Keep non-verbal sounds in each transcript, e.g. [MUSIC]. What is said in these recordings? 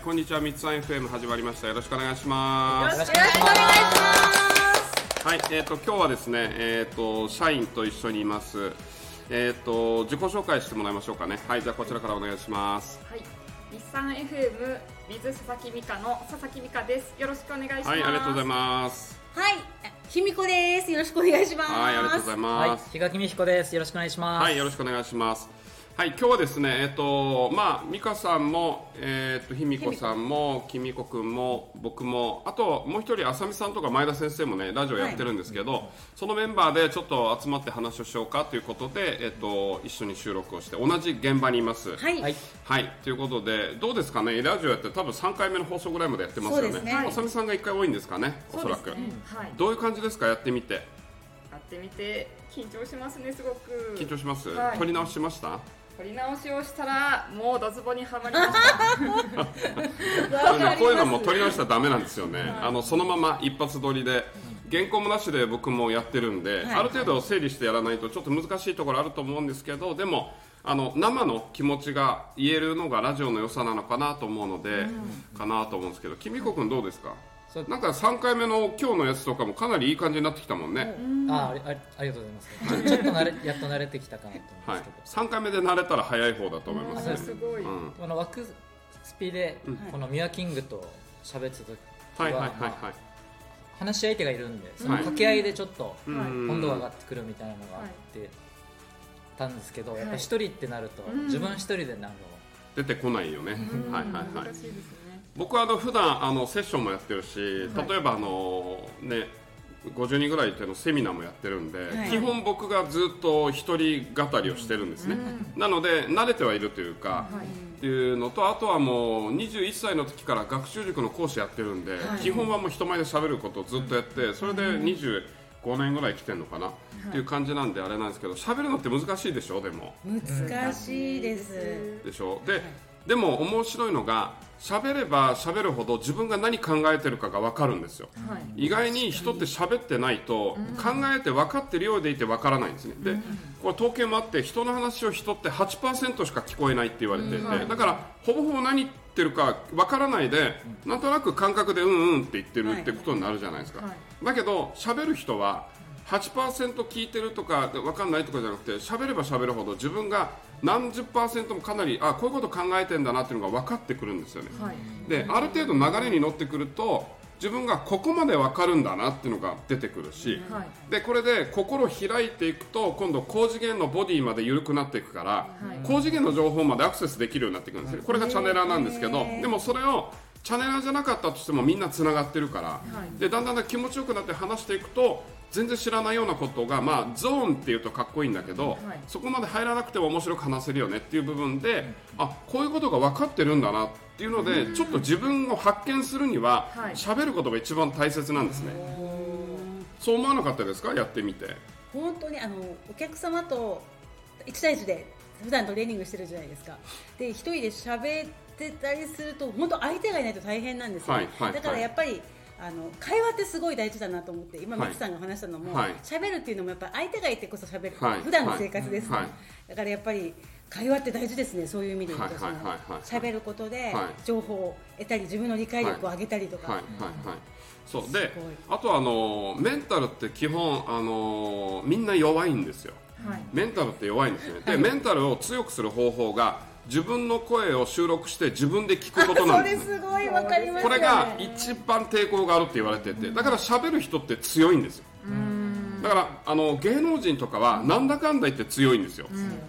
はい、こんにちは、三つさん FM 始まりました。よろしくお願いします。よろしくお願いしますはい、えっ、と、今日はですね、えっ、と、社員と一緒にいます。えっ、と、自己紹介してもらいましょうかね。はい、じゃあ、こちらからお願いします。はい、日産 FM ビズ佐々木美香の佐々木美香です。よろしくお願いします。はい、ありがとうございます。はい、ひみこです。よろしくお願いします。はい、ありがとうございはいます。、比嘉美彦です。よろしくお願いします。はい、よろしくお願いします。はい、今日はですね、えっ、と、まあ、美香さんも、えっ、と、卑弥呼さんも、きみこくんも、僕も、あと、もう一人、あさみさんとか前田先生もね、ラジオやってるんですけど、そのメンバーでちょっと集まって話をしようかということで、えっ、と、一緒に収録をして、同じ現場にいます。はい、はい、はい、ということで、どうですかね、ラジオやって、多分3回目の放送ぐらいまでやってますよね。そうですねあさみさんが1回多いんですかね、おそらく。はい。どういう感じですか、やってみて。やってみて緊張しますねすごく。緊張します、はい撮り直しました？取り直しをしたらもうドツボにはまりました。ねこういうのも取り直したらダメなんですよね、あのそのまま一発撮りで原稿もなしで僕もやってるんで、はい。ある程度整理してやらないとちょっと難しいところあると思うんですけどでもあの生の気持ちが言えるのがラジオの良さなのかなと思うので、かなと思うんですけどきみこくんどうですか？なんか3回目の今日のやつとかもかなりいい感じになってきたもんね、あありありありがとうございます。ちょっと慣れやっと慣れてきたかなと思うんはいです。けど、、3回目で慣れたら早い方だと思いますね。すごい。うん。この枠スピで、このミュアキングと喋ってた時は、はいはいはいまあはい話し相手がいるんで、そのはい掛け合いでちょっとうん。温度が上がってくるみたいなのがあってたんですけど、やっぱはい一人ってなると、うん。自分一人でなる出てこないよね、うん。はいはいはい。難しいですね。僕はあの普段あのセッションもやってるし、はい。例えばあのね50人ぐらいいてのセミナーもやってるんで、はい。基本僕がずっと一人語りをしてるんですね、なので慣れてはいるというか、はい。っていうのとあとはもう21歳の時から学習塾の講師やってるんで、基本はもう人前で喋ることをずっとやってそれで25年ぐらい来てるのかな、っていう感じなんであれなんですけど喋るのって難しいでしょでも。難しいです。でしょ？で、でも面白いのが喋れば喋るほど自分が何考えてるかが分かるんですよ。はい。意外に人って喋ってないと考えて分かってるようでいて分からないんですね。でこれ統計もあって人の話を人って8%しか聞こえないって言われていてはいだからほぼほぼ何言ってるか分からないでなんとなく感覚でうんうんって言ってるってことになるじゃないですか。はい。だけど喋る人は8%聞いてるとか分かんないとかじゃなくて喋れば喋るほど自分が何十パーセントもかなりあこういうこと考えてんだなっていうのが分かってくるんですよね。はい。である程度流れに乗ってくると自分がここまで分かるんだなっていうのが出てくるし、はい。でこれで心を開いていくと今度高次元のボディまで緩くなっていくから、はい高次元の情報までアクセスできるようになっていくんですよこれがチャネラーなんですけどでもそれをチャネラーじゃなかったとしてもみんなつながってるから、いでだんだん気持ちよくなって話していくと全然知らないようなことが、まあ、ゾーンっていうとかっこいいんだけど、はいそこまで入らなくても面白く話せるよねっていう部分で、あこういうことが分かってるんだなっていうので、ちょっと自分を発見するにははい喋、ることが一番大切なんですね。そう思わなかったですか？やってみて。本当にあのお客様と一対一で普段トレーニングしてるじゃないですか。で一人で喋ってたりすると本当相手がいないと大変なんですよ。はいはいだからやっぱり。あの会話ってすごい大事だなと思って今、はい。ミキさんが話したのもはい。喋、るっていうのもやっぱ相手がいてこそ喋る、はい。普段の生活ですね、はい。だからやっぱり会話って大事ですねそういう意味で言うと。喋ることではい。情報を得たり自分の理解力を上げたりとか、はいはいはい。そう。であとあのメンタルって基本あのみんな弱いんですよ。はい。メンタルって弱いんですよね。でメンタルを強くする方法が自分の声を収録して自分で聞くことなんそれですねすごいわかりますよね。これが一番抵抗があるって言われててだから喋る人って強いんですよ。だからあの芸能人とかはなんだかんだ言って強いんですよ。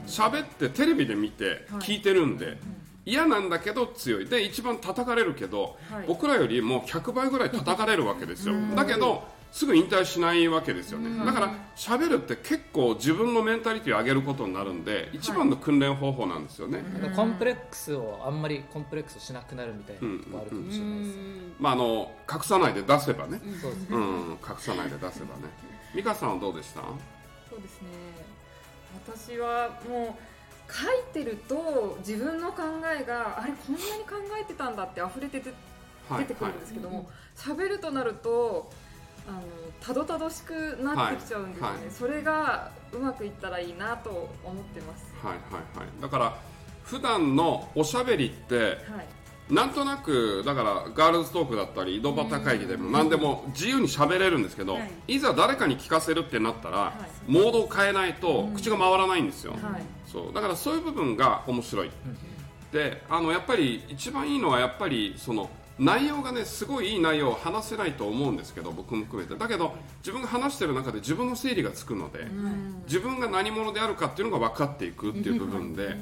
喋ってテレビで見て聞いてるんで嫌なんだけど強い。で一番叩かれるけど、はい。僕らよりも100倍ぐらい叩かれるわけですよ。だけどすぐ引退しないわけですよね。だから喋るって結構自分のメンタリティを上げることになるんで一番の訓練方法なんですよね、なんかコンプレックスをあんまりコンプレックスしなくなるみたいなとこあるかもしれないです。まああの隠さないで出せばね、そうですね。うん、隠さないで出せばね。美香さんはどうでした？そうですね。私はもう書いてると自分の考えがあれこんなに考えてたんだって溢れててはい出てくるんですけども喋、るとなるとあのたどたどしくなってきちゃうんですよね、はいはい。それがうまくいったらいいなと思ってます。はいはいはい。だから普段のおしゃべりってはい。なんとなくだからガールズトークだったり井戸端会議でも何でも自由に喋れるんですけど、はい。い、ざ誰かに聞かせるってなったら、モードを変えないと口が回らないんですよ、はい。そう。だからそういう部分が面白い、であのやっぱり一番いいのはやっぱりその内容がねすごいいい内容を話せないと思うんですけど僕も含めて。だけど自分が話してる中で自分の整理がつくので、自分が何者であるかっていうのが分かっていくっていう部分で、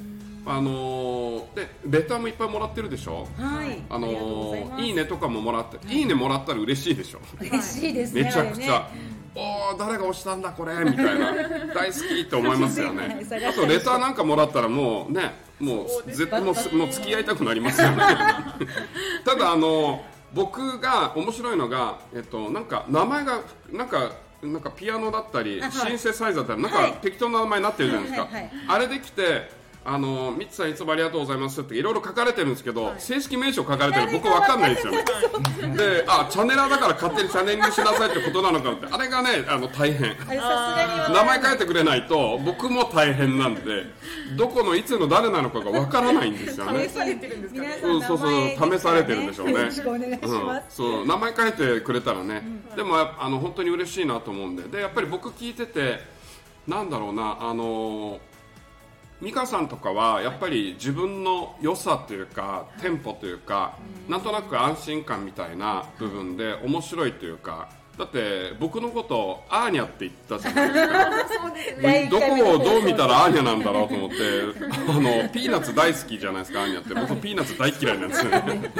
あのーでレターもいっぱいもらってるでしょ？はい。あのーいいねとかももらって、いいねもらったら嬉しいでしょ？嬉しいですね。めちゃくちゃ、あおー誰が押したんだこれ。みたいな。[LAUGHS] 大好きって思いますよね。あとレターなんかもらったらもうねもう絶対もうもう付き合いたくなりますよね。[LAUGHS] ただあの僕が面白いのがえっとなんか名前がなんかなんかピアノだったり、シンセサイザーだったりなんはい。か適当な名前になってるじゃないですか、あれできてあのミッツさんいつもありがとうございますっていろいろ書かれてるんですけど、正式名称書かれてる僕わかんないんですよね。であチャネラーだから勝手にチャネリングしなさいってことなのかってあれがねあの大変。名前書いてくれないと僕も大変なんでどこのいつの誰なのかがわからないんですよね。試されてるんですかね。皆さんうんそうそう試されてるんでしょうね。よろしくお願いします、そう名前書いてくれたらね、でもやあの本当に嬉しいなと思うんで。でやっぱり僕聞いててなんだろうなあの美香さんとかはやっぱり自分の良さというかテンポというか、なんとなく安心感みたいな部分で面白いというかだって僕のことをアーニャって言ったじゃないですか。どこをどう見たらアーニャなんだろうと思ってあのピーナッツ大好きじゃないですかアーニャって。僕ピーナッツ大嫌いなんですよね。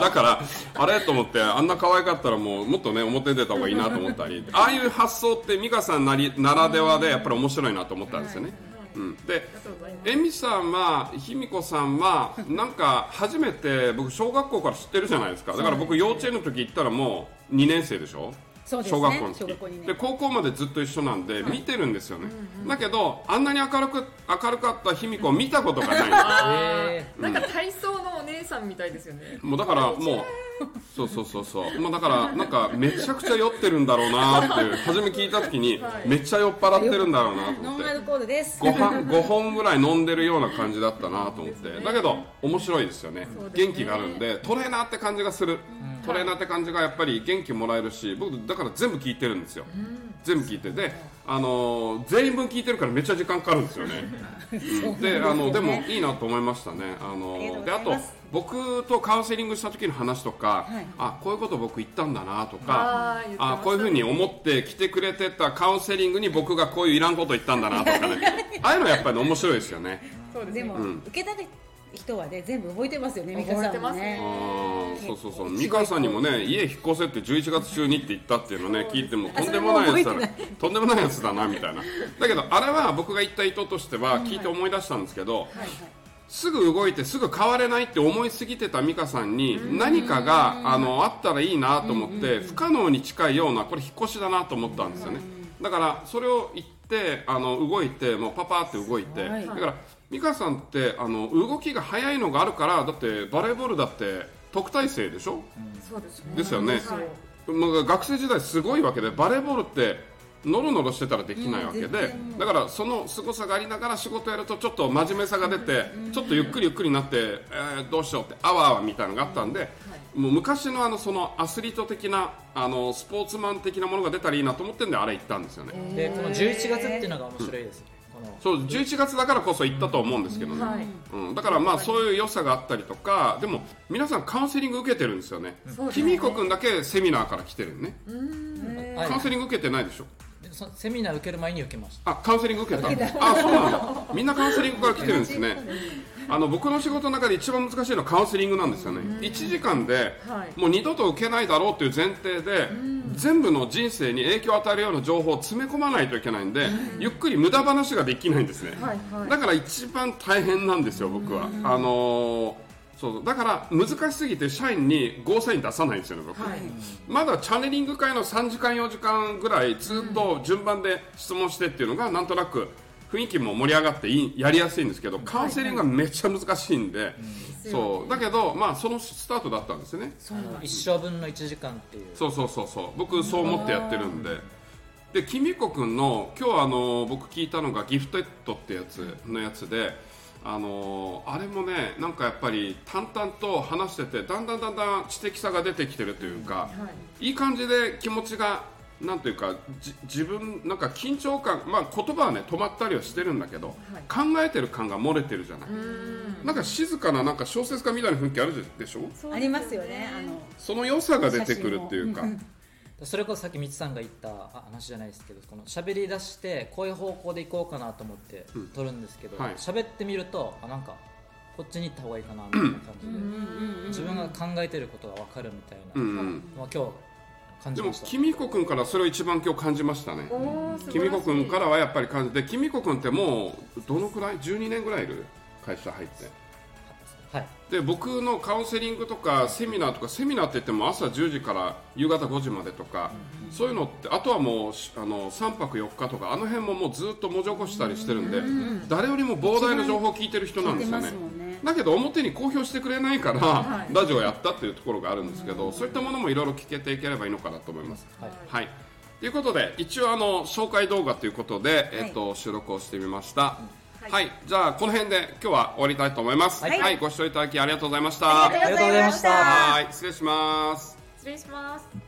だからあれと思ってあんな可愛かったらもうもっとね表に出た方がいいなと思ったりああいう発想って美香さんなりならではでやっぱり面白いなと思ったんですよね、うん、でありがとうございます。エミさんは卑弥呼さんはなんか初めて僕小学校から知ってるじゃないですか。だから僕幼稚園の時行ったらもう2年生でしょ？そうですね。小学校の時。小学校にねで高校までずっと一緒なんで見てるんですよね、だけどあんなに明るく明るかった卑弥呼を見たことがない。[LAUGHS] えなんか体操のお姉さんみたいですよね。もうだからもうそうそうそうそう。もうだからなんかめちゃくちゃ酔ってるんだろうなって [LAUGHS] 初め聞いた時にはい。めっちゃ酔っ払ってるんだろうなと思って。ノンアルコールです。5本 ,5 本ぐらい飲んでるような感じだったなと思って、だけど面白いですよね。元気があるんでトレーナーって感じがする、トレーナーって感じがやっぱり元気もらえるし僕だから全部聞いてるんですよ、全部聞いて。であのー全員分聞いてるからめっちゃ時間かかるんですよね。[LAUGHS] うん。であのでもいいなと思いましたね。あのありがとうであと僕とカウンセリングした時の話とか、はい。あこういうこと僕言ったんだなとかあこういうふうに思って来てくれてたカウンセリングに僕がこういういらんこと言ったんだなとかね。[LAUGHS] ああいうのやっぱり面白いですよね。そうですね。でも、うん受けた人はね全部覚えてますよね美香さんもね。そうそうそう。美川さんにもね家引っ越せって11月中にって言ったっていうのね聞いてもとんでもないやつだな。とんでもないやつだなみたいな。だけどあれは僕が言った意図としては聞いて思い出したんですけど、すぐ動いてすぐ変われないって思いすぎてた美香さんに何かがあのあったらいいなと思って不可能に近いようなこれ引っ越しだなと思ったんですよね。だからそれを言ってあの動いてもうパパって動いてはい。だから美香さんってあの動きが速いのがあるからだってバレーボールだって特待生でしょ？そうですね。ですよね。はい。まあ学生時代すごいわけでバレーボールってノロノロしてたらできないわけで、だからその凄さがありながら仕事やるとちょっと真面目さが出て、ちょっとゆっくりゆっくりになって、えーどうしようってあわあわみたいなのがあったんで、もう昔のあのそのアスリート的なあのスポーツマン的なものが出たらいいなと思ってんであれ行ったんですよね、ーでこの11月っていうのが面白いですそう11月だからこそ行ったと思うんですけどね、はい。うん、だからまあそういう良さがあったりとかでも皆さんカウンセリング受けてるんですよね。そうですね。君子君だけセミナーから来てるね。はい。カウンセリング受けてないでしょ。セミナー受ける前に受けました。あカウンセリング受けたあそうなんだ。みんなカウンセリングから来てるんですね。あの僕の仕事の中で一番難しいのはカウンセリングなんですよね。1時間ではい。もう二度と受けないだろうという前提で全部の人生に影響を与えるような情報を詰め込まないといけないんでゆっくり無駄話ができないんですね。はいはい。だから一番大変なんですよ僕は。あのーそうだから難しすぎて社員にゴーサイン出さないんですよね僕、はい。まだチャネリング会の3時間4時間ぐらいずっと順番で質問してっていうのがなんとなく雰囲気も盛り上がっていいやりやすいんですけどカウンセリングがめっちゃ難しいんで、そう。だけどまあそのスタートだったんですよね。一生分の1時間っていう。そうそうそうそう。僕そう思ってやってるんで。できみこくんの今日あの僕聞いたのがギフテッドってやつのやつであのーあれもねなんかやっぱり淡々と話しててだんだんだんだん知的さが出てきてるというか、はい。いい感じで気持ちがなんというかじ自分なんか緊張感まあ言葉はね止まったりはしてるんだけど、考えてる感が漏れてるじゃない、なんか静かななんか小説家みたいな雰囲気あるでしょ？ありますよねあの。その良さが出てくるっていうか。それこそさっきみつさんが言ったあ話じゃないですけどこの喋り出してこういう方向で行こうかなと思ってうん。撮るんですけどはい。喋、ってみるとあなんかこっちに行った方がいいかなみたいな感じで、うんうんうん自分が考えてることが分かるみたいな、うんうん。まあ、今日感でもじました。きみこくんからそれを一番今日感じましたね。おー素晴らしい。きみこくんからはやっぱり感じてきみこくんってもうどのくらい？12年ぐらいいる？会社入ってはい。で僕のカウンセリングとかセミナーとかセミナーって言っても朝10時から夕方5時までとか、そういうのってあとはもうしあの3泊4日とかあの辺ももうずっと文字起こしたりしてるんで、誰よりも膨大な情報を聞いてる人なんですよね。ね。だけど表に公表してくれないから、はい。ラジオやったっていうところがあるんですけど、そういったものもいろいろ聞けていければいいのかなと思います。はい。はい。ということで一応あの紹介動画ということで、えっと収録をしてみました。はい、じゃあこの辺で今日は終わりたいと思います。は、はい。いご視聴いただきありがとうございました。ありがとうございました。はい、失礼します。失礼します